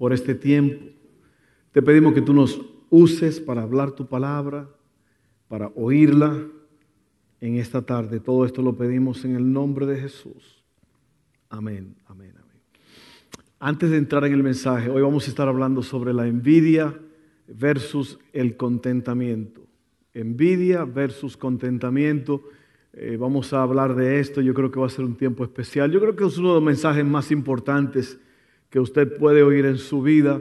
por este tiempo. Te pedimos que tú nos uses para hablar tu palabra, para oírla en esta tarde. Todo esto lo pedimos en el nombre de Jesús. Amén, amén, amén. Antes de entrar en el mensaje, hoy vamos a estar hablando sobre la envidia versus el contentamiento. Envidia versus contentamiento. Eh, vamos a hablar de esto, yo creo que va a ser un tiempo especial. Yo creo que es uno de los mensajes más importantes que usted puede oír en su vida.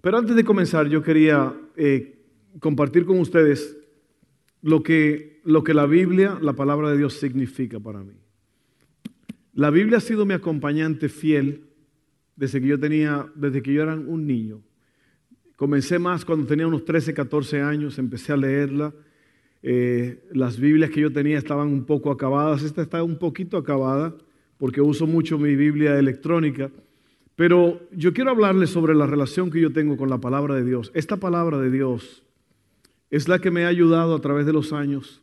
Pero antes de comenzar, yo quería eh, compartir con ustedes lo que, lo que la Biblia, la palabra de Dios, significa para mí. La Biblia ha sido mi acompañante fiel desde que yo tenía, desde que yo era un niño. Comencé más cuando tenía unos 13, 14 años, empecé a leerla eh, las Biblias que yo tenía estaban un poco acabadas. Esta está un poquito acabada porque uso mucho mi Biblia electrónica. Pero yo quiero hablarles sobre la relación que yo tengo con la palabra de Dios. Esta palabra de Dios es la que me ha ayudado a través de los años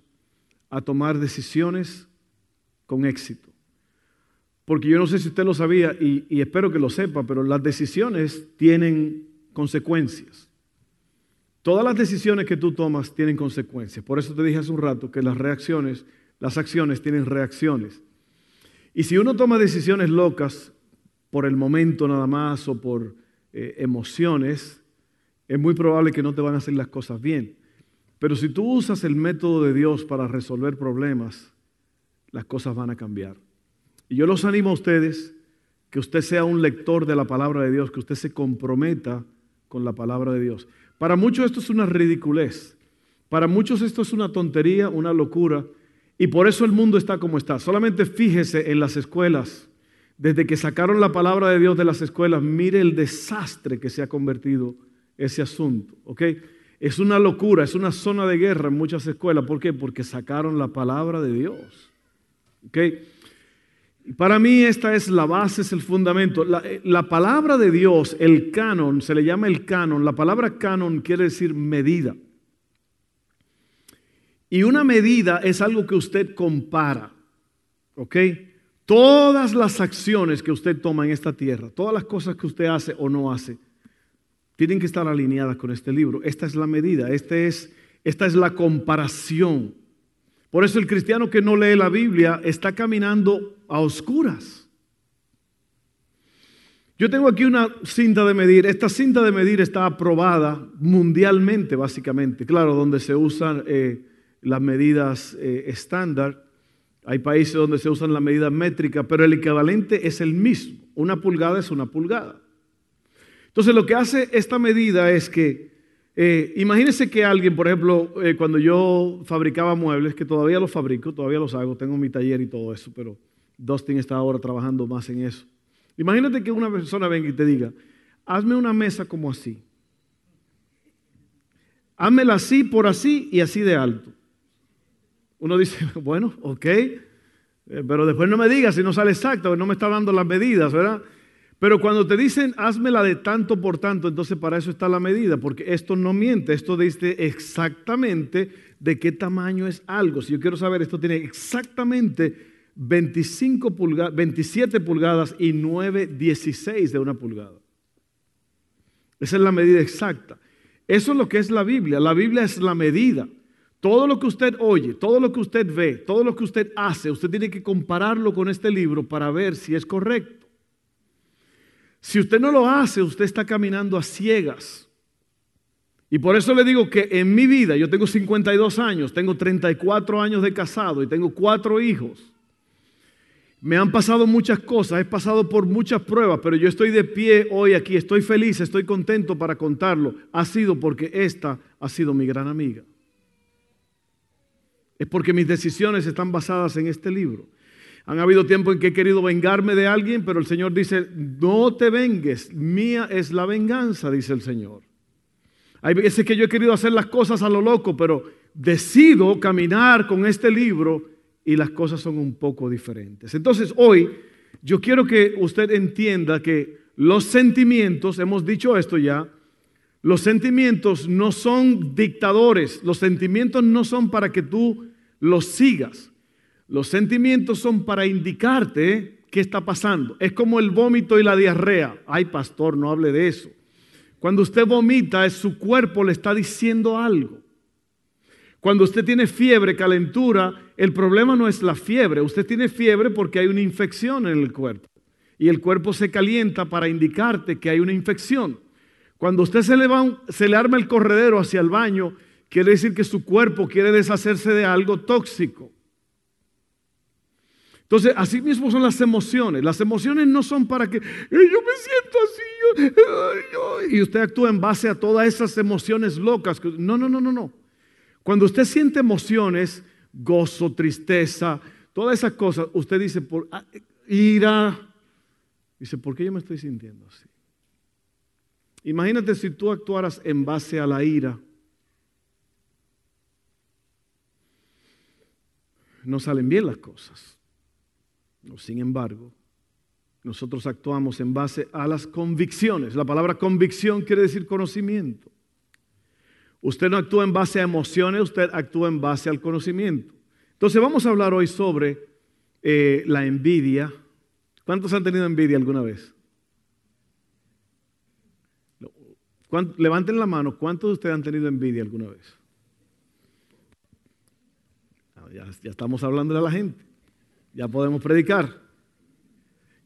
a tomar decisiones con éxito. Porque yo no sé si usted lo sabía y, y espero que lo sepa, pero las decisiones tienen consecuencias. Todas las decisiones que tú tomas tienen consecuencias. Por eso te dije hace un rato que las reacciones, las acciones tienen reacciones. Y si uno toma decisiones locas por el momento nada más o por eh, emociones, es muy probable que no te van a hacer las cosas bien. Pero si tú usas el método de Dios para resolver problemas, las cosas van a cambiar. Y yo los animo a ustedes que usted sea un lector de la palabra de Dios, que usted se comprometa con la palabra de Dios. Para muchos esto es una ridiculez. Para muchos esto es una tontería, una locura. Y por eso el mundo está como está. Solamente fíjese en las escuelas. Desde que sacaron la palabra de Dios de las escuelas, mire el desastre que se ha convertido ese asunto. Es una locura, es una zona de guerra en muchas escuelas. ¿Por qué? Porque sacaron la palabra de Dios. Para mí esta es la base, es el fundamento. Eh, la, palabra de Dios, el canon, se le llama el canon. La palabra canon quiere decir medida. Y una medida es algo que usted compara. ¿Ok? Todas las acciones que usted toma en esta tierra, todas las cosas que usted hace o no hace, tienen que estar alineadas con este libro. Esta es la medida, este es, esta es la comparación. Por eso el cristiano que no lee la Biblia está caminando a oscuras. Yo tengo aquí una cinta de medir. Esta cinta de medir está aprobada mundialmente, básicamente. Claro, donde se usan eh, las medidas eh, estándar. Hay países donde se usan la medida métrica, pero el equivalente es el mismo. Una pulgada es una pulgada. Entonces lo que hace esta medida es que eh, imagínense que alguien, por ejemplo, eh, cuando yo fabricaba muebles, que todavía los fabrico, todavía los hago, tengo mi taller y todo eso, pero Dustin está ahora trabajando más en eso. Imagínate que una persona venga y te diga, hazme una mesa como así. Házmela así, por así y así de alto. Uno dice, bueno, ok, eh, pero después no me digas si no sale exacto, no me está dando las medidas, ¿verdad? Pero cuando te dicen, házmela de tanto por tanto, entonces para eso está la medida, porque esto no miente, esto dice exactamente de qué tamaño es algo. Si yo quiero saber, esto tiene exactamente 25 pulgadas, 27 pulgadas y 9, 16 de una pulgada. Esa es la medida exacta. Eso es lo que es la Biblia. La Biblia es la medida. Todo lo que usted oye, todo lo que usted ve, todo lo que usted hace, usted tiene que compararlo con este libro para ver si es correcto. Si usted no lo hace, usted está caminando a ciegas. Y por eso le digo que en mi vida, yo tengo 52 años, tengo 34 años de casado y tengo cuatro hijos. Me han pasado muchas cosas, he pasado por muchas pruebas, pero yo estoy de pie hoy aquí, estoy feliz, estoy contento para contarlo. Ha sido porque esta ha sido mi gran amiga. Es porque mis decisiones están basadas en este libro. Han habido tiempos en que he querido vengarme de alguien, pero el Señor dice, no te vengues, mía es la venganza, dice el Señor. Hay veces que yo he querido hacer las cosas a lo loco, pero decido caminar con este libro y las cosas son un poco diferentes. Entonces hoy yo quiero que usted entienda que los sentimientos, hemos dicho esto ya, los sentimientos no son dictadores, los sentimientos no son para que tú los sigas, los sentimientos son para indicarte qué está pasando. Es como el vómito y la diarrea. Ay, pastor, no hable de eso. Cuando usted vomita, su cuerpo le está diciendo algo. Cuando usted tiene fiebre, calentura, el problema no es la fiebre. Usted tiene fiebre porque hay una infección en el cuerpo. Y el cuerpo se calienta para indicarte que hay una infección. Cuando usted se le, arma el corredero hacia el baño, quiere decir que su cuerpo quiere deshacerse de algo tóxico. Entonces, así mismo son las emociones. Las emociones no son para que yo me siento así y usted actúa en base a todas esas emociones locas. No, no, no, no, no. Cuando usted siente emociones, gozo, tristeza, todas esas cosas, usted dice, por, ah, ira, dice, ¿por qué yo me estoy sintiendo así? Imagínate si tú actuaras en base a la ira. No salen bien las cosas. Sin embargo, nosotros actuamos en base a las convicciones. La palabra convicción quiere decir conocimiento. Usted no actúa en base a emociones, usted actúa en base al conocimiento. Entonces vamos a hablar hoy sobre eh, la envidia. ¿Cuántos han tenido envidia alguna vez? Levanten la mano, ¿cuántos de ustedes han tenido envidia alguna vez? Ah, ya, estamos hablando de la gente, ya podemos predicar.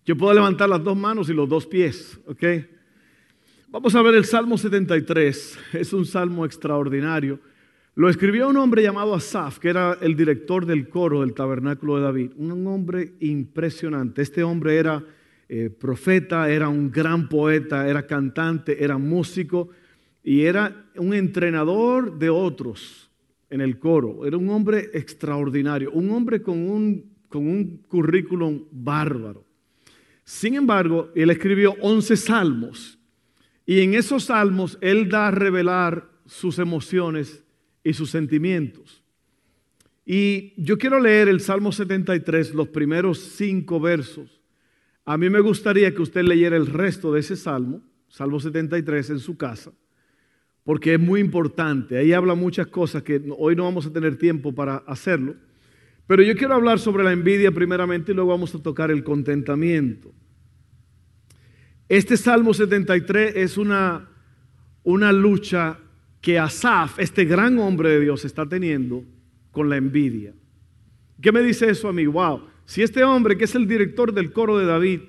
Yo puedo levantar las dos manos y los dos pies, ¿ok? Vamos a ver el Salmo 73. Es un salmo extraordinario. Lo escribió un hombre llamado Asaf, que era el director del coro del tabernáculo de David. Un hombre impresionante. Este hombre era eh, profeta, era un gran poeta, era cantante, era músico y era un entrenador de otros en el coro. Era un hombre extraordinario, un hombre con un, con un currículum bárbaro. Sin embargo, él escribió 11 salmos y en esos salmos Él da a revelar sus emociones y sus sentimientos. Y yo quiero leer el Salmo 73, los primeros cinco versos. A mí me gustaría que usted leyera el resto de ese Salmo, Salmo 73, en su casa, porque es muy importante. Ahí habla muchas cosas que hoy no vamos a tener tiempo para hacerlo. Pero yo quiero hablar sobre la envidia primeramente y luego vamos a tocar el contentamiento. Este Salmo 73 es una, una lucha que Asaf, este gran hombre de Dios, está teniendo con la envidia. ¿Qué me dice eso a mí? Wow, si este hombre que es el director del coro de David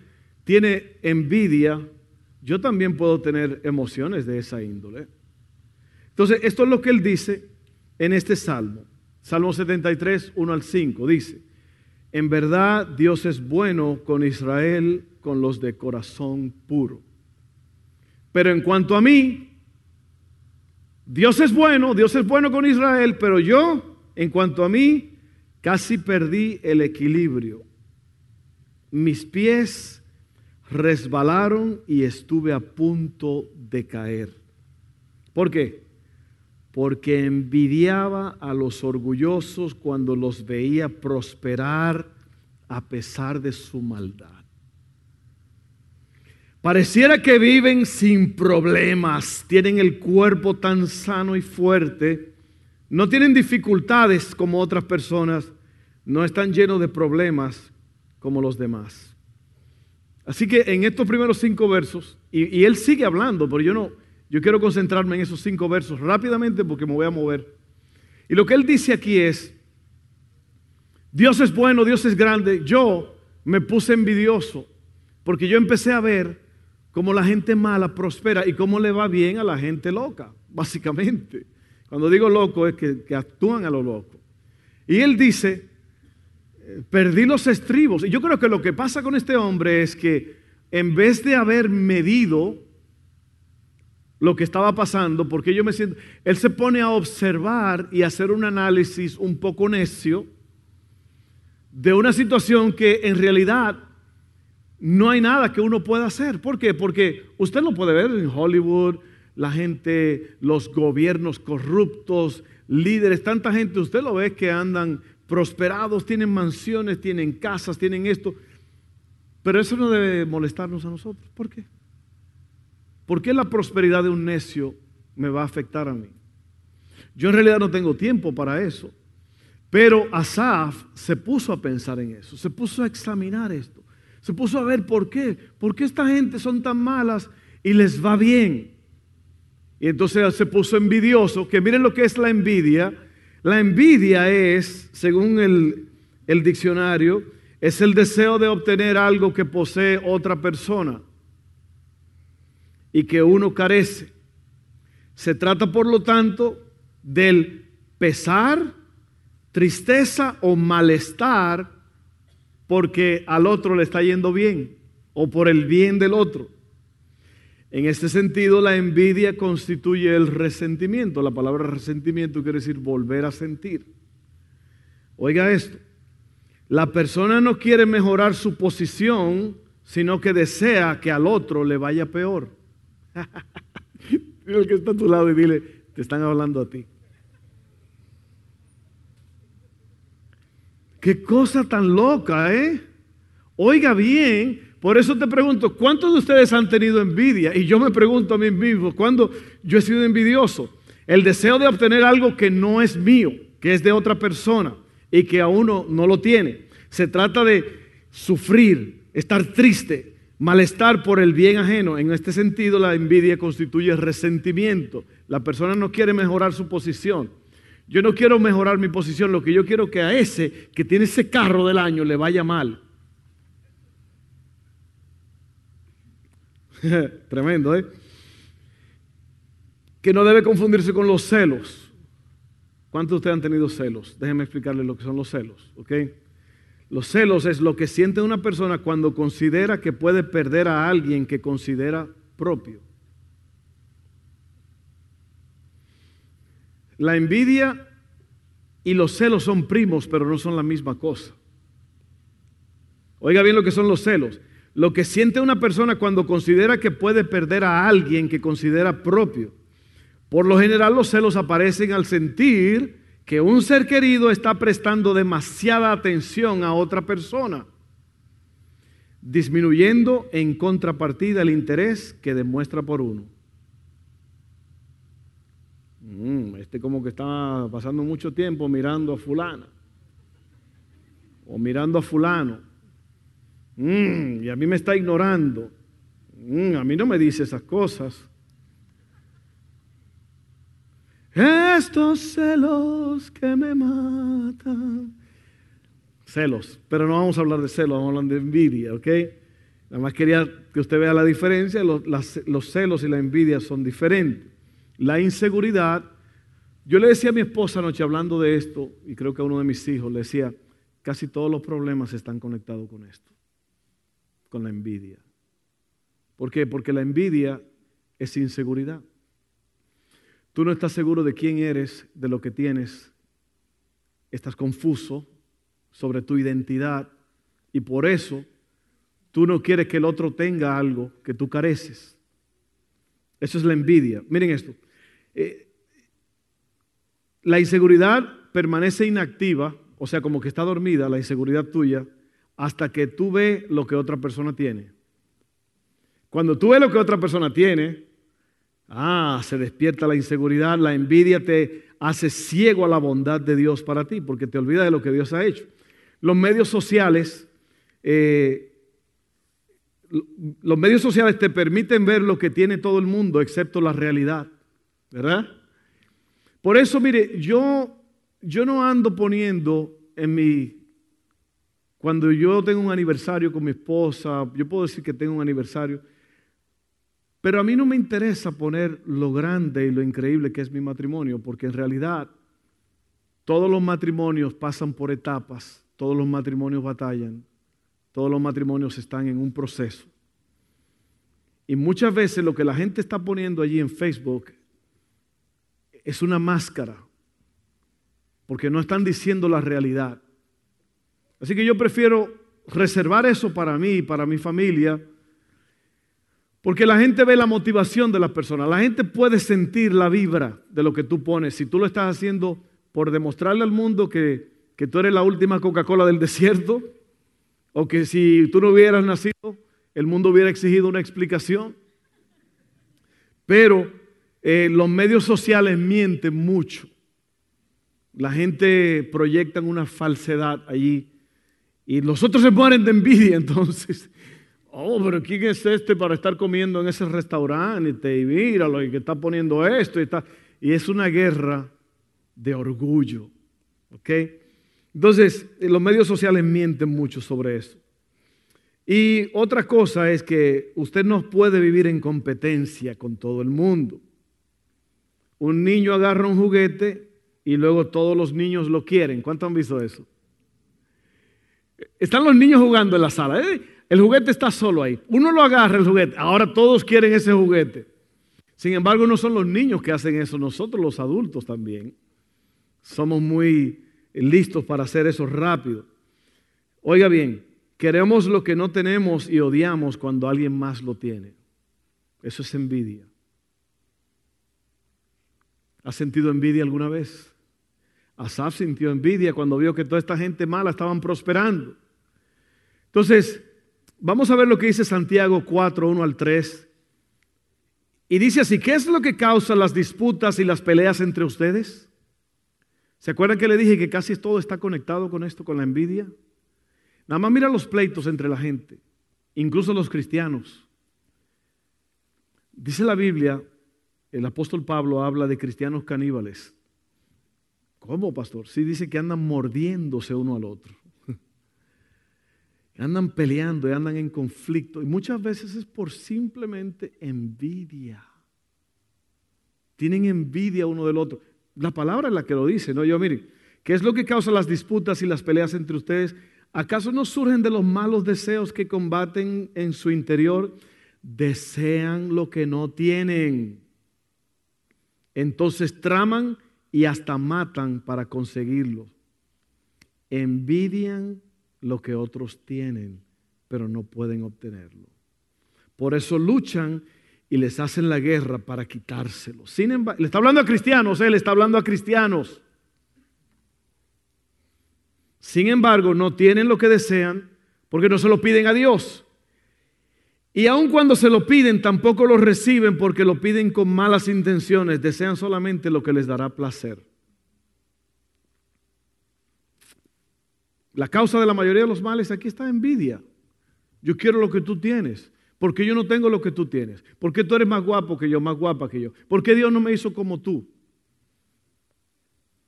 tiene envidia, yo también puedo tener emociones de esa índole. Entonces, esto es lo que él dice en este salmo. Salmo 73, 1 al 5. Dice, en verdad Dios es bueno con Israel con los de corazón puro. Pero en cuanto a mí, Dios es bueno, Dios es bueno con Israel, pero yo, en cuanto a mí, casi perdí el equilibrio. Mis pies resbalaron y estuve a punto de caer. ¿Por qué? Porque envidiaba a los orgullosos cuando los veía prosperar a pesar de su maldad. Pareciera que viven sin problemas, tienen el cuerpo tan sano y fuerte, no tienen dificultades como otras personas, no están llenos de problemas como los demás. Así que en estos primeros cinco versos, y, él sigue hablando, pero yo no, yo quiero concentrarme en esos cinco versos rápidamente porque me voy a mover. Y lo que él dice aquí es, Dios es bueno, Dios es grande, yo me puse envidioso porque yo empecé a ver cómo la gente mala prospera y cómo le va bien a la gente loca, básicamente. Cuando digo loco es que, actúan a lo loco. Y él dice, eh, perdí los estribos. Y yo creo que lo que pasa con este hombre es que en vez de haber medido lo que estaba pasando, porque yo me siento, él se pone a observar y hacer un análisis un poco necio de una situación que en realidad no hay nada que uno pueda hacer. ¿Por qué? Porque usted lo puede ver en Hollywood, la gente, los gobiernos corruptos, líderes, tanta gente, usted lo ve que andan prosperados, tienen mansiones, tienen casas, tienen esto. Pero eso no debe molestarnos a nosotros. ¿Por qué? ¿Por qué la prosperidad de un necio me va a afectar a mí? Yo en realidad no tengo tiempo para eso. Pero Asaf se puso a pensar en eso, se puso a examinar esto, se puso a ver por qué, por qué esta gente son tan malas y les va bien. Y entonces se puso envidioso, que miren lo que es la envidia. La envidia es, según el, el diccionario, es el deseo de obtener algo que posee otra persona y que uno carece. Se trata, por lo tanto, del pesar, tristeza o malestar porque al otro le está yendo bien o por el bien del otro. En este sentido, la envidia constituye el resentimiento. La palabra resentimiento quiere decir volver a sentir. Oiga esto, la persona no quiere mejorar su posición, sino que desea que al otro le vaya peor. Dile el que está a tu lado y dile, te están hablando a ti. Qué cosa tan loca, ¿eh? Oiga bien, por eso te pregunto, ¿cuántos de ustedes han tenido envidia? Y yo me pregunto a mí mismo, ¿cuándo yo he sido envidioso? El deseo de obtener algo que no es mío, que es de otra persona y que a uno no lo tiene. Se trata de sufrir, estar triste, malestar por el bien ajeno. En este sentido, la envidia constituye resentimiento. La persona no quiere mejorar su posición. Yo no quiero mejorar mi posición, lo que yo quiero que a ese que tiene ese carro del año le vaya mal. Tremendo, ¿eh? Que no debe confundirse con los celos. ¿Cuántos de ustedes han tenido celos? Déjenme explicarles lo que son los celos, ¿ok? Los celos es lo que siente una persona cuando considera que puede perder a alguien que considera propio. La envidia y los celos son primos, pero no son la misma cosa. Oiga bien lo que son los celos. Lo que siente una persona cuando considera que puede perder a alguien que considera propio. Por lo general los celos aparecen al sentir que un ser querido está prestando demasiada atención a otra persona, disminuyendo en contrapartida el interés que demuestra por uno. Mm, este como que está pasando mucho tiempo mirando a fulana. O mirando a fulano. Mm, y a mí me está ignorando. Mm, a mí no me dice esas cosas. Estos celos que me matan. Celos. Pero no vamos a hablar de celos, vamos a hablar de envidia, ¿ok? Nada más quería que usted vea la diferencia. Los, los celos y la envidia son diferentes. La inseguridad. Yo le decía a mi esposa anoche hablando de esto, y creo que a uno de mis hijos le decía, casi todos los problemas están conectados con esto, con la envidia. ¿Por qué? Porque la envidia es inseguridad. Tú no estás seguro de quién eres, de lo que tienes. Estás confuso sobre tu identidad y por eso tú no quieres que el otro tenga algo que tú careces. Eso es la envidia. Miren esto. Eh, la inseguridad permanece inactiva, o sea, como que está dormida la inseguridad tuya, hasta que tú ves lo que otra persona tiene. Cuando tú ves lo que otra persona tiene, ah, se despierta la inseguridad, la envidia te hace ciego a la bondad de Dios para ti, porque te olvidas de lo que Dios ha hecho. Los medios sociales, eh, los medios sociales te permiten ver lo que tiene todo el mundo, excepto la realidad. ¿verdad? Por eso, mire, yo, yo no ando poniendo en mi, cuando yo tengo un aniversario con mi esposa, yo puedo decir que tengo un aniversario, pero a mí no me interesa poner lo grande y lo increíble que es mi matrimonio, porque en realidad todos los matrimonios pasan por etapas, todos los matrimonios batallan, todos los matrimonios están en un proceso. Y muchas veces lo que la gente está poniendo allí en Facebook es una máscara, porque no están diciendo la realidad. Así que yo prefiero reservar eso para mí y para mi familia, porque la gente ve la motivación de las personas, la gente puede sentir la vibra de lo que tú pones. Si tú lo estás haciendo por demostrarle al mundo que, que tú eres la última Coca-Cola del desierto, o que si tú no hubieras nacido, el mundo hubiera exigido una explicación. Pero eh, los medios sociales mienten mucho. La gente proyecta una falsedad allí y los otros se mueren de envidia entonces. Oh, pero ¿quién es este para estar comiendo en ese restaurante? Y míralo, que está poniendo esto y está. Y es una guerra de orgullo. ¿Ok? Entonces, los medios sociales mienten mucho sobre eso. Y otra cosa es que usted no puede vivir en competencia con todo el mundo. Un niño agarra un juguete y luego todos los niños lo quieren. ¿Cuántos han visto eso? Están los niños jugando en la sala. ¿eh? El juguete está solo ahí. Uno lo agarra el juguete. Ahora todos quieren ese juguete. Sin embargo, no son los niños que hacen eso, nosotros los adultos también. Somos muy listos para hacer eso rápido. Oiga bien, queremos lo que no tenemos y odiamos cuando alguien más lo tiene. Eso es envidia. ¿Has sentido envidia alguna vez? Asaf sintió envidia cuando vio que toda esta gente mala estaban prosperando. Entonces, vamos a ver lo que dice Santiago 4, 1 al 3. Y dice así, ¿qué es lo que causa las disputas y las peleas entre ustedes? ¿Se acuerdan que le dije que casi todo está conectado con esto, con la envidia? Nada más mira los pleitos entre la gente, incluso los cristianos. Dice la Biblia, el apóstol Pablo habla de cristianos caníbales. ¿Cómo, pastor? Sí dice que andan mordiéndose uno al otro. Andan peleando y andan en conflicto. Y muchas veces es por simplemente envidia. Tienen envidia uno del otro. La palabra es la que lo dice, ¿no? Yo, miren, ¿qué es lo que causa las disputas y las peleas entre ustedes? ¿Acaso no surgen de los malos deseos que combaten en su interior? Desean lo que no tienen. Entonces traman y hasta matan para conseguirlo. Envidian lo que otros tienen, pero no pueden obtenerlo. Por eso luchan y les hacen la guerra para quitárselo. Sin embargo, le está hablando a cristianos, él está hablando a cristianos. Sin embargo, no tienen lo que desean porque no se lo piden a Dios. Y aun cuando se lo piden, tampoco lo reciben porque lo piden con malas intenciones, desean solamente lo que les dará placer. La causa de la mayoría de los males aquí está envidia. Yo quiero lo que tú tienes. porque yo no tengo lo que tú tienes? porque tú eres más guapo que yo, más guapa que yo? ¿Por qué Dios no me hizo como tú?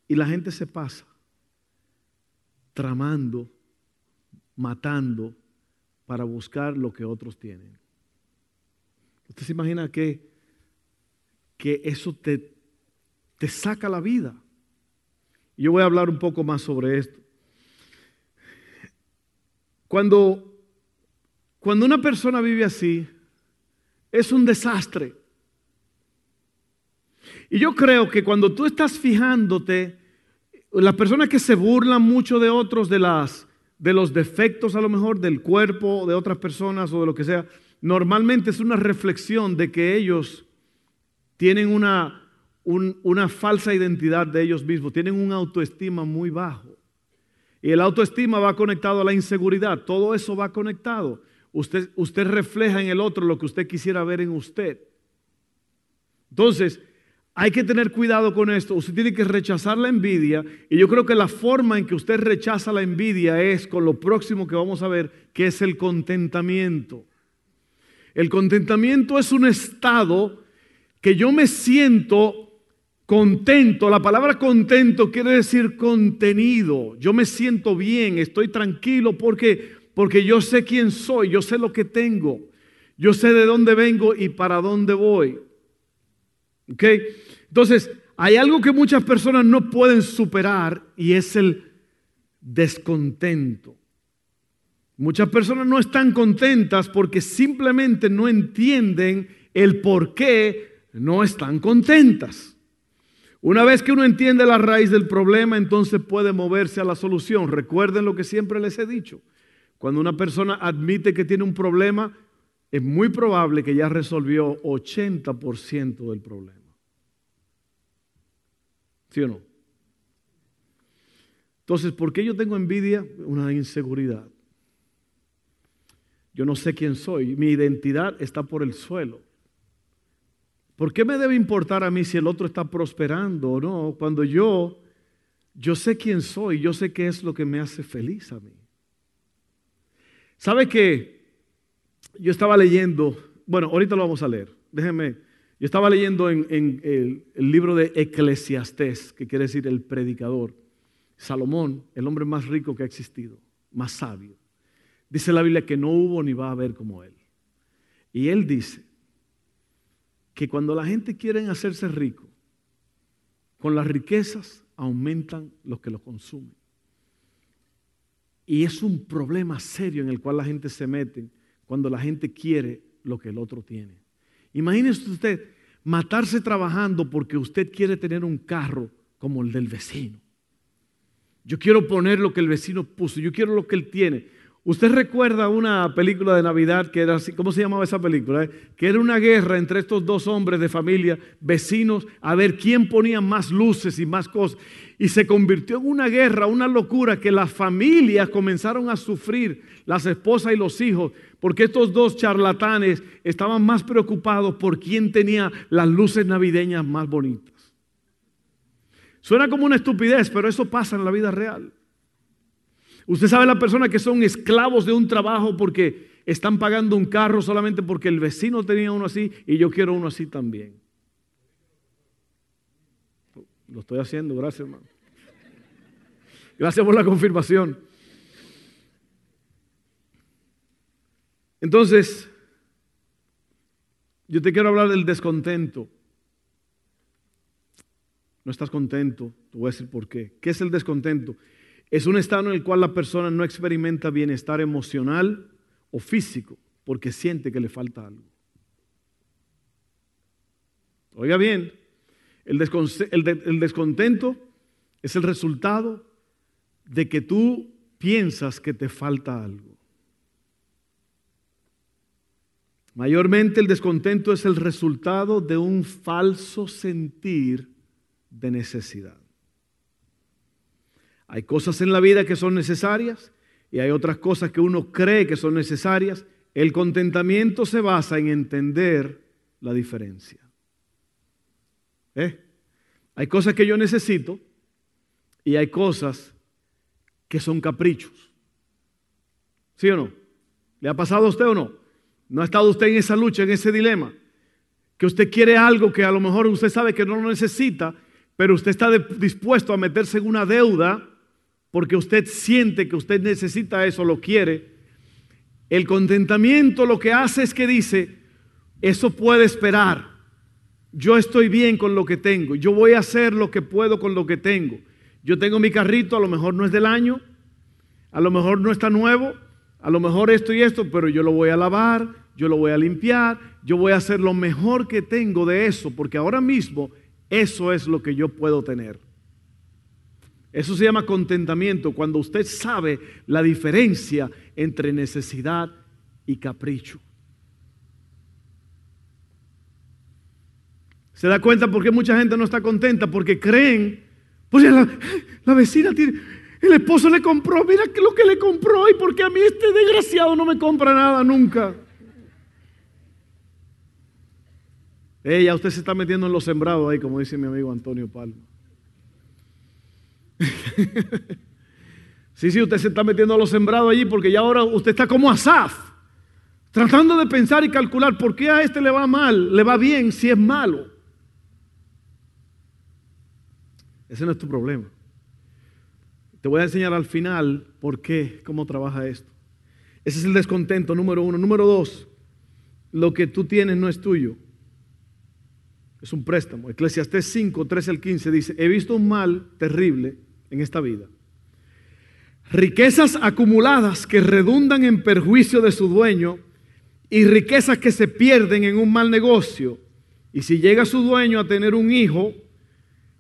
Y la gente se pasa tramando, matando, para buscar lo que otros tienen. ¿Usted se imagina que, eso te, te saca la vida? Yo voy a hablar un poco más sobre esto. Cuando, cuando una persona vive así, es un desastre. Y yo creo que cuando tú estás fijándote, las personas que se burlan mucho de otros, de las de los defectos a lo mejor del cuerpo de otras personas o de lo que sea, normalmente es una reflexión de que ellos tienen una, una falsa identidad de ellos mismos, tienen un autoestima muy bajo. Y el autoestima va conectado a la inseguridad, todo eso va conectado. Usted, usted refleja en el otro lo que usted quisiera ver en usted. Entonces, hay que tener cuidado con esto. Usted tiene que rechazar la envidia. Y yo creo que la forma en que usted rechaza la envidia es con lo próximo que vamos a ver, que es el contentamiento. El contentamiento es un estado que yo me siento contento. La palabra contento quiere decir contenido. Yo me siento bien, estoy tranquilo porque, porque yo sé quién soy, yo sé lo que tengo, yo sé de dónde vengo y para dónde voy. Entonces, hay algo que muchas personas no pueden superar y es el descontento. Muchas personas no están contentas porque simplemente no entienden el por qué no están contentas. Una vez que uno entiende la raíz del problema, entonces puede moverse a la solución. Recuerden lo que siempre les he dicho. Cuando una persona admite que tiene un problema, es muy probable que ya resolvió 80% del problema. ¿Sí o no? Entonces, ¿por qué yo tengo envidia? Una inseguridad. Yo no sé quién soy. Mi identidad está por el suelo. ¿Por qué me debe importar a mí si el otro está prosperando o no? Cuando yo, yo sé quién soy, yo sé qué es lo que me hace feliz a mí. ¿Sabe que yo estaba leyendo, bueno, ahorita lo vamos a leer, déjenme, yo estaba leyendo en, el, el libro de Eclesiastés, que quiere decir el predicador, Salomón, el hombre más rico que ha existido, más sabio. Dice la Biblia que no hubo ni va a haber como él. Y él dice que cuando la gente quiere hacerse rico, con las riquezas aumentan los que lo consumen. Y es un problema serio en el cual la gente se mete cuando la gente quiere lo que el otro tiene. Imagínese usted matarse trabajando porque usted quiere tener un carro como el del vecino. Yo quiero poner lo que el vecino puso, yo quiero lo que él tiene. Usted recuerda una película de Navidad que era así, ¿cómo se llamaba esa película? Eh? Que era una guerra entre estos dos hombres de familia, vecinos, a ver quién ponía más luces y más cosas. Y se convirtió en una guerra, una locura, que las familias comenzaron a sufrir, las esposas y los hijos, porque estos dos charlatanes estaban más preocupados por quién tenía las luces navideñas más bonitas. Suena como una estupidez, pero eso pasa en la vida real. Usted sabe la persona que son esclavos de un trabajo porque están pagando un carro solamente porque el vecino tenía uno así y yo quiero uno así también. Lo estoy haciendo, gracias hermano. Gracias por la confirmación. Entonces, yo te quiero hablar del descontento. No estás contento, te voy a decir por qué. ¿Qué es el descontento? Es un estado en el cual la persona no experimenta bienestar emocional o físico porque siente que le falta algo. Oiga bien, el, descontento es el resultado de que tú piensas que te falta algo. Mayormente el descontento es el resultado de un falso sentir de necesidad. Hay cosas en la vida que son necesarias y hay otras cosas que uno cree que son necesarias. El contentamiento se basa en entender la diferencia. ¿Eh? Hay cosas que yo necesito y hay cosas que son caprichos. ¿Sí o no? ¿Le ha pasado a usted o no? ¿No ha estado usted en esa lucha, en ese dilema? Que usted quiere algo que a lo mejor usted sabe que no lo necesita pero usted está dispuesto a meterse en una deuda porque usted siente que usted necesita eso, lo quiere. El contentamiento lo que hace es que dice, eso puede esperar. Yo estoy bien con lo que tengo. Yo voy a hacer lo que puedo con lo que tengo. Yo tengo mi carrito, a lo mejor no es del año, a lo mejor no está nuevo, a lo mejor esto y esto, pero yo lo voy a lavar, yo lo voy a limpiar, yo voy a hacer lo mejor que tengo de eso, porque ahora mismo eso es lo que yo puedo tener. Eso se llama contentamiento, cuando usted sabe la diferencia entre necesidad y capricho. ¿Se da cuenta por qué mucha gente no está contenta? Porque creen, pues la, la vecina tiene, el esposo le compró, mira lo que le compró y porque a mí este desgraciado no me compra nada nunca. Ella, usted se está metiendo en los sembrados ahí, como dice mi amigo Antonio Palma. sí, sí, usted se está metiendo en los sembrados allí porque ya ahora usted está como Asaf, tratando de pensar y calcular por qué a este le va mal, le va bien si es malo. Ese no es tu problema. Te voy a enseñar al final por qué, cómo trabaja esto. Ese es el descontento número uno. Número dos, lo que tú tienes no es tuyo. Es un préstamo. Eclesiastés 5, 13 al 15 dice, he visto un mal terrible en esta vida. Riquezas acumuladas que redundan en perjuicio de su dueño y riquezas que se pierden en un mal negocio. Y si llega su dueño a tener un hijo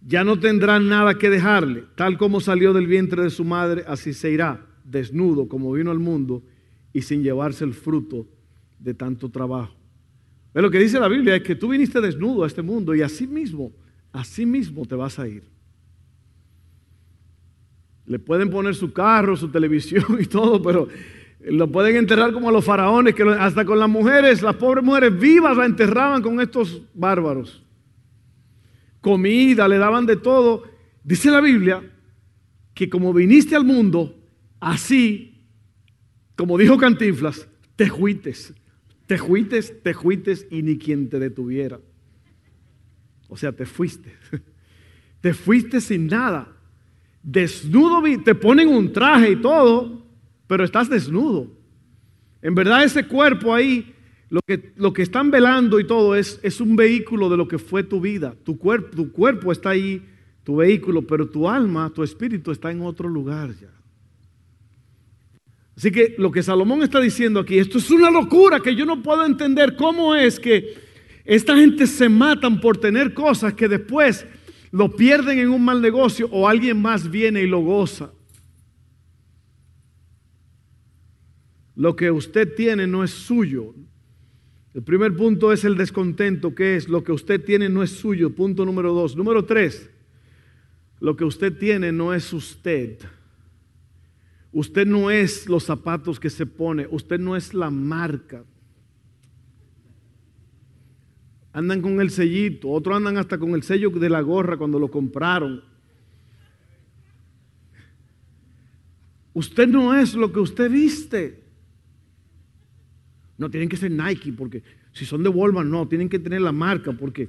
Ya no tendrá nada que dejarle. Tal como salió del vientre de su madre, así se irá, desnudo como vino al mundo y sin llevarse el fruto de tanto trabajo. Pero lo que dice la Biblia es que tú viniste desnudo a este mundo y así mismo, así mismo te vas a ir. Le pueden poner su carro, su televisión y todo, pero lo pueden enterrar como a los faraones, que hasta con las mujeres, las pobres mujeres vivas la enterraban con estos bárbaros. Comida, le daban de todo. Dice la Biblia que como viniste al mundo, así, como dijo Cantinflas, te juites, te juites, te juites y ni quien te detuviera. O sea, te fuiste. Te fuiste sin nada. Desnudo, te ponen un traje y todo, pero estás desnudo. En verdad ese cuerpo ahí, lo que, lo que están velando y todo es, es un vehículo de lo que fue tu vida. Tu cuerpo, tu cuerpo está ahí, tu vehículo, pero tu alma, tu espíritu está en otro lugar ya. Así que lo que Salomón está diciendo aquí, esto es una locura que yo no puedo entender cómo es que esta gente se matan por tener cosas que después lo pierden en un mal negocio o alguien más viene y lo goza. Lo que usted tiene no es suyo. El primer punto es el descontento, que es lo que usted tiene no es suyo. Punto número dos. Número tres, lo que usted tiene no es usted. Usted no es los zapatos que se pone, usted no es la marca. Andan con el sellito, otros andan hasta con el sello de la gorra cuando lo compraron. Usted no es lo que usted viste. No tienen que ser Nike porque si son de Walmart no, tienen que tener la marca porque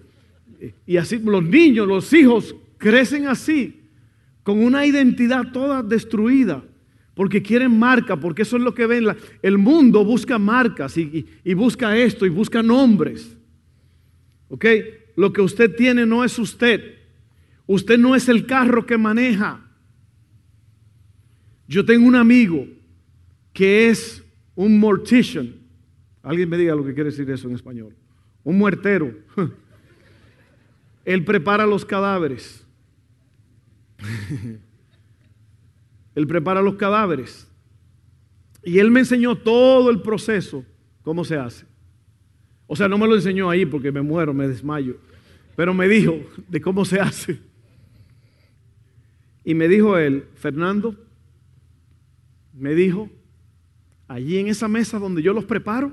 eh, y así los niños, los hijos crecen así con una identidad toda destruida porque quieren marca, porque eso es lo que ven. el mundo busca marcas y, y, busca esto y busca nombres. ¿Ok? Lo que usted tiene no es usted. Usted no es el carro que maneja. Yo tengo un amigo que es un mortician. Alguien me diga lo que quiere decir eso en español. Un muertero. Él prepara los cadáveres. Él prepara los cadáveres. Y él me enseñó todo el proceso, cómo se hace. O sea, no me lo enseñó ahí porque me muero, me desmayo. Pero me dijo de cómo se hace. Y me dijo él, Fernando, me dijo, allí en esa mesa donde yo los preparo,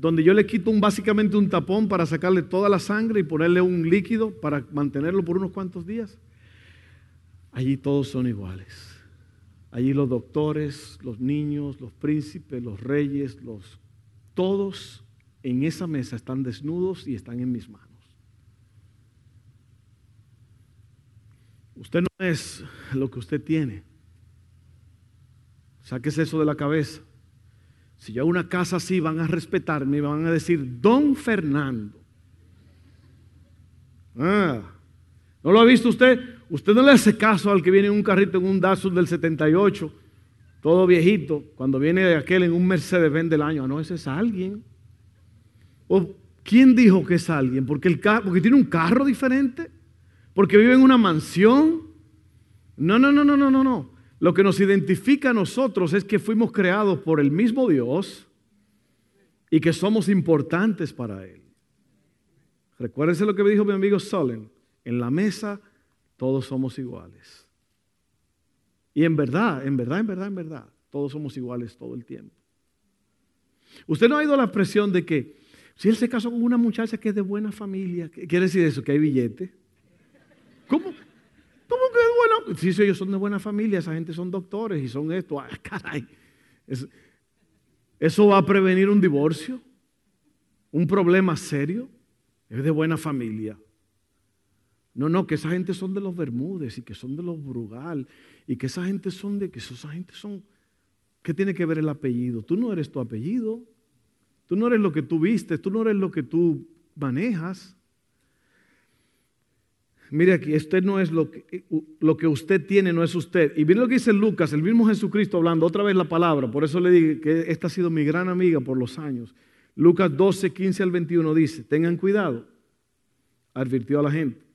donde yo le quito básicamente un tapón para sacarle toda la sangre y ponerle un líquido para mantenerlo por unos cuantos días. Allí todos son iguales. Allí los doctores, los niños, los príncipes, los reyes, los todos en esa mesa están desnudos y están en mis manos. Usted no es lo que usted tiene. Sáquese eso de la cabeza. Si yo una casa así van a respetarme y van a decir Don Fernando. Ah, ¿no lo ha visto usted? Usted no le hace caso al que viene en un carrito en un Datsun del 78, todo viejito, cuando viene aquel en un Mercedes-Benz del año. Ah, no, ese es alguien. ¿O quién dijo que es alguien? Porque, el porque tiene un carro diferente, porque vive en una mansión. No, no, no, no, no, no, no. Lo que nos identifica a nosotros es que fuimos creados por el mismo Dios y que somos importantes para Él. Recuérdense lo que me dijo mi amigo Solen. En la mesa todos somos iguales. Y en verdad, en verdad, en verdad, en verdad, todos somos iguales todo el tiempo. Usted no ha ido a la expresión de que si él se casó con una muchacha que es de buena familia, ¿qué quiere decir eso? Que hay billete. ¿Cómo? ¿Cómo que es? Si ellos son de buena familia, esa gente son doctores y son esto. Ah, caray. eso va a prevenir un divorcio, un problema serio. Es de buena familia. No, no, que esa gente son de los Bermúdez y que son de los Brugal y que esa gente son de que esa gente son ¿Qué tiene que ver el apellido? Tú no eres tu apellido. Tú no eres lo que tú viste, tú no eres lo que tú manejas. Mire aquí, usted no es lo que, lo que usted tiene, no es usted. Y mire lo que dice Lucas, el mismo Jesucristo hablando otra vez la palabra. Por eso le digo que esta ha sido mi gran amiga por los años. Lucas 12, 15 al 21 dice, tengan cuidado, advirtió a la gente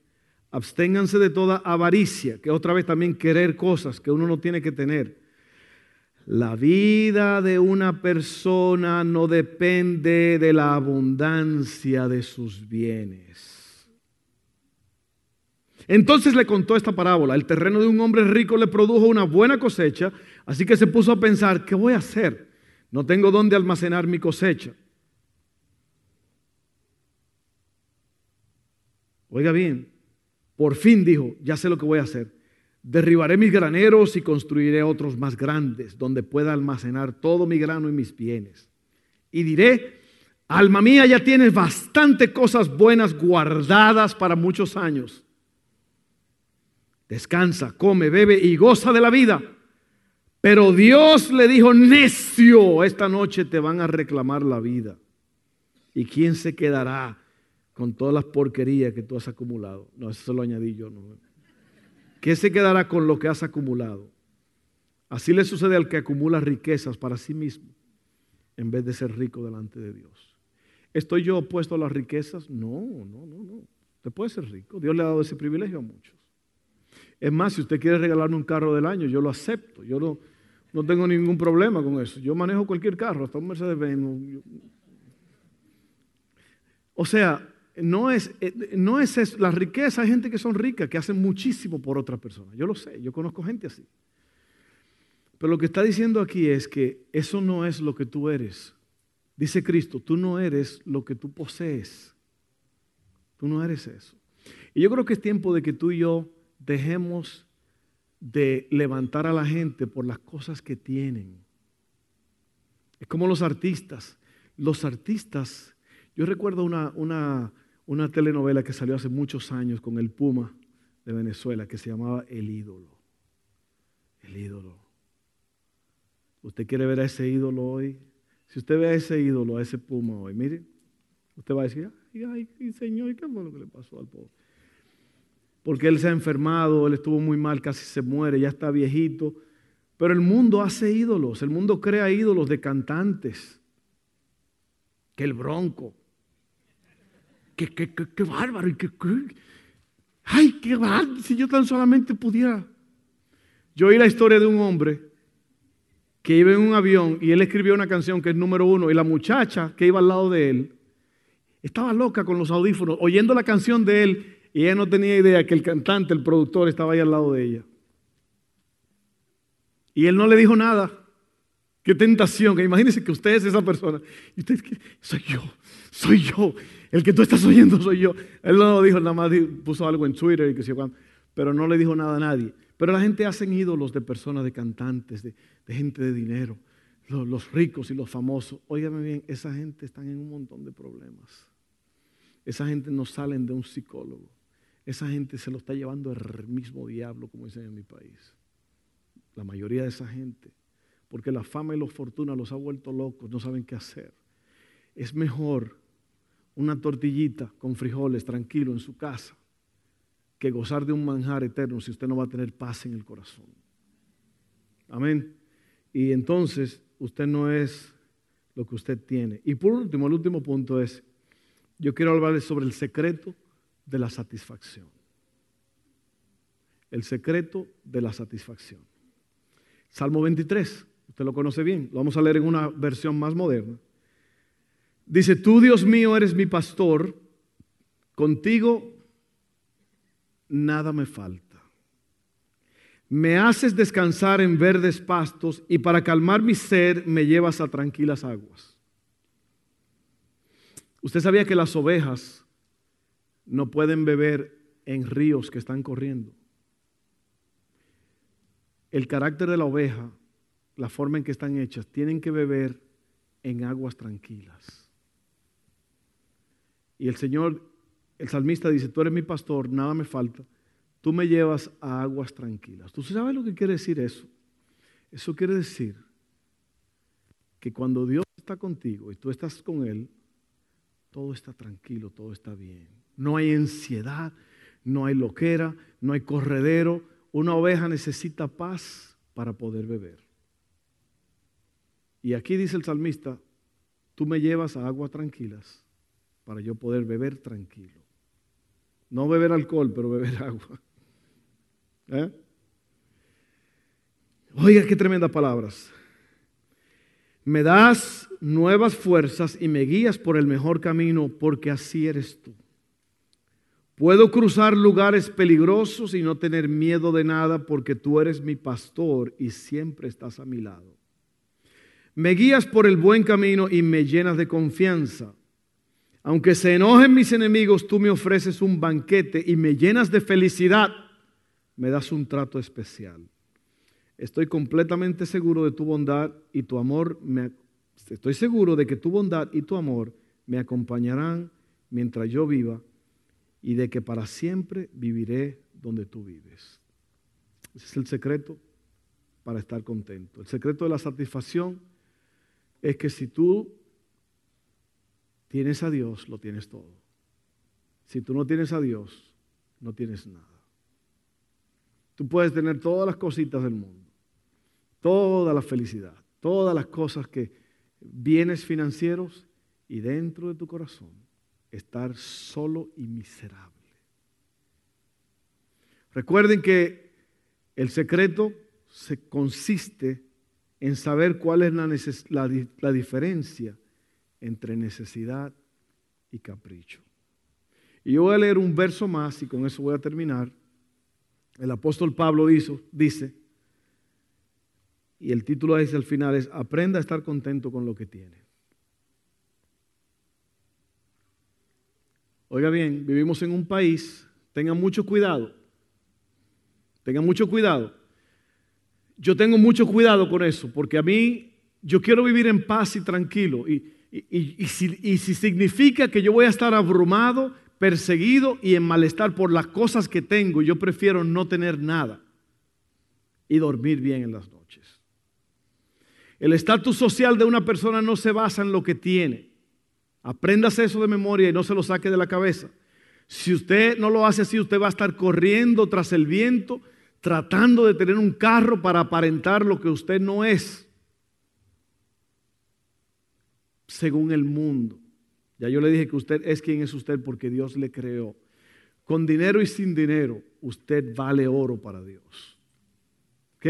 Absténganse de toda avaricia, que otra vez también querer cosas que uno no tiene que tener. La vida de una persona no depende de la abundancia de sus bienes. Entonces le contó esta parábola. El terreno de un hombre rico le produjo una buena cosecha, así que se puso a pensar, ¿qué voy a hacer? No tengo dónde almacenar mi cosecha. Oiga bien, por fin dijo, ya sé lo que voy a hacer. Derribaré mis graneros y construiré otros más grandes, donde pueda almacenar todo mi grano y mis bienes. Y diré, alma mía, ya tienes bastante cosas buenas guardadas para muchos años. Descansa, come, bebe y goza de la vida. Pero Dios le dijo, necio, esta noche te van a reclamar la vida. ¿Y quién se quedará con todas las porquerías que tú has acumulado? No, eso lo añadí yo. No. ¿Qué se quedará con lo que has acumulado? Así le sucede al que acumula riquezas para sí mismo en vez de ser rico delante de Dios. ¿Estoy yo opuesto a las riquezas? No, no, no, no. Usted puede ser rico. Dios le ha dado ese privilegio a muchos. Es más, si usted quiere regalarme un carro del año, yo lo acepto. Yo no, no tengo ningún problema con eso. Yo manejo cualquier carro, hasta un Mercedes-Benz. O sea, no es, eh, no es eso. La riqueza, hay gente que son ricas, que hacen muchísimo por otra persona. Yo lo sé, yo conozco gente así. Pero lo que está diciendo aquí es que eso no es lo que tú eres. Dice Cristo, tú no eres lo que tú posees. Tú no eres eso. Y yo creo que es tiempo de que tú y yo dejemos de levantar a la gente por las cosas que tienen. Es como los artistas. Los artistas, yo recuerdo una, una, una telenovela que salió hace muchos años con el Puma de Venezuela que se llamaba El ídolo. El ídolo. ¿Usted quiere ver a ese ídolo hoy? Si usted ve a ese ídolo, a ese Puma hoy, mire, usted va a decir, ay, ay señor, ¿qué fue lo que le pasó al pobre? Porque él se ha enfermado, él estuvo muy mal, casi se muere, ya está viejito. Pero el mundo hace ídolos, el mundo crea ídolos de cantantes. Que el bronco, qué, qué, qué, bárbaro. Y qué, ay, qué bárbaro. Si yo tan solamente pudiera. Yo oí la historia de un hombre que iba en un avión y él escribió una canción que es número uno y la muchacha que iba al lado de él estaba loca con los audífonos oyendo la canción de él y ella no tenía idea que el cantante, el productor estaba ahí al lado de ella. Y él no le dijo nada. Qué tentación. Imagínense que usted es esa persona. Y usted soy yo, soy yo. El que tú estás oyendo soy yo. Él no lo dijo, nada más puso algo en Twitter y que pero no le dijo nada a nadie. Pero la gente hace ídolos de personas, de cantantes, de, gente de dinero, los, ricos y los famosos. Óigame bien, esa gente está en un montón de problemas. Esa gente no salen de un psicólogo. Esa gente se lo está llevando el mismo diablo, como dicen en mi país. La mayoría de esa gente. Porque la fama y la fortuna los ha vuelto locos, no saben qué hacer. Es mejor una tortillita con frijoles tranquilo en su casa que gozar de un manjar eterno si usted no va a tener paz en el corazón. Amén. Y entonces usted no es lo que usted tiene. Y por último, el último punto es, yo quiero hablarles sobre el secreto de la satisfacción. El secreto de la satisfacción. Salmo 23, usted lo conoce bien, lo vamos a leer en una versión más moderna. Dice, tú Dios mío eres mi pastor, contigo nada me falta. Me haces descansar en verdes pastos y para calmar mi sed me llevas a tranquilas aguas. Usted sabía que las ovejas no pueden beber en ríos que están corriendo. El carácter de la oveja, la forma en que están hechas, tienen que beber en aguas tranquilas. Y el Señor, el salmista dice, tú eres mi pastor, nada me falta, tú me llevas a aguas tranquilas. ¿Tú sabes lo que quiere decir eso? Eso quiere decir que cuando Dios está contigo y tú estás con Él, todo está tranquilo, todo está bien. No hay ansiedad, no hay loquera, no hay corredero. Una oveja necesita paz para poder beber. Y aquí dice el salmista, tú me llevas a aguas tranquilas para yo poder beber tranquilo. No beber alcohol, pero beber agua. ¿Eh? Oiga, qué tremendas palabras. Me das nuevas fuerzas y me guías por el mejor camino porque así eres tú. Puedo cruzar lugares peligrosos y no tener miedo de nada porque tú eres mi pastor y siempre estás a mi lado. Me guías por el buen camino y me llenas de confianza. Aunque se enojen mis enemigos, tú me ofreces un banquete y me llenas de felicidad. Me das un trato especial. Estoy completamente seguro de tu bondad y tu amor. Me, estoy seguro de que tu bondad y tu amor me acompañarán mientras yo viva y de que para siempre viviré donde tú vives. Ese es el secreto para estar contento. El secreto de la satisfacción es que si tú tienes a Dios, lo tienes todo. Si tú no tienes a Dios, no tienes nada. Tú puedes tener todas las cositas del mundo, toda la felicidad, todas las cosas que, bienes financieros y dentro de tu corazón estar solo y miserable. Recuerden que el secreto se consiste en saber cuál es la, la, diferencia entre necesidad y capricho. Y yo voy a leer un verso más y con eso voy a terminar. El apóstol Pablo dice, y el título dice al final es, aprenda a estar contento con lo que tiene. Oiga bien, vivimos en un país, tengan mucho cuidado, tengan mucho cuidado. Yo tengo mucho cuidado con eso, porque a mí yo quiero vivir en paz y tranquilo. Y, si, y si significa que yo voy a estar abrumado, perseguido y en malestar por las cosas que tengo, yo prefiero no tener nada y dormir bien en las noches. El estatus social de una persona no se basa en lo que tiene. Apréndase eso de memoria y no se lo saque de la cabeza. Si usted no lo hace así, usted va a estar corriendo tras el viento, tratando de tener un carro para aparentar lo que usted no es, según el mundo. Ya yo le dije que usted es quien es usted porque Dios le creó. Con dinero y sin dinero, usted vale oro para Dios. ¿Ok?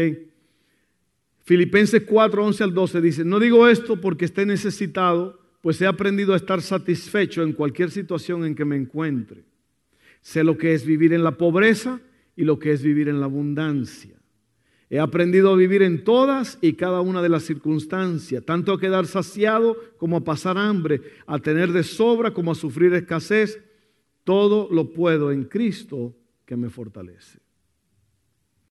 Filipenses 4, 11 al 12 dice, no digo esto porque esté necesitado pues he aprendido a estar satisfecho en cualquier situación en que me encuentre. Sé lo que es vivir en la pobreza y lo que es vivir en la abundancia. He aprendido a vivir en todas y cada una de las circunstancias, tanto a quedar saciado como a pasar hambre, a tener de sobra como a sufrir escasez. Todo lo puedo en Cristo que me fortalece.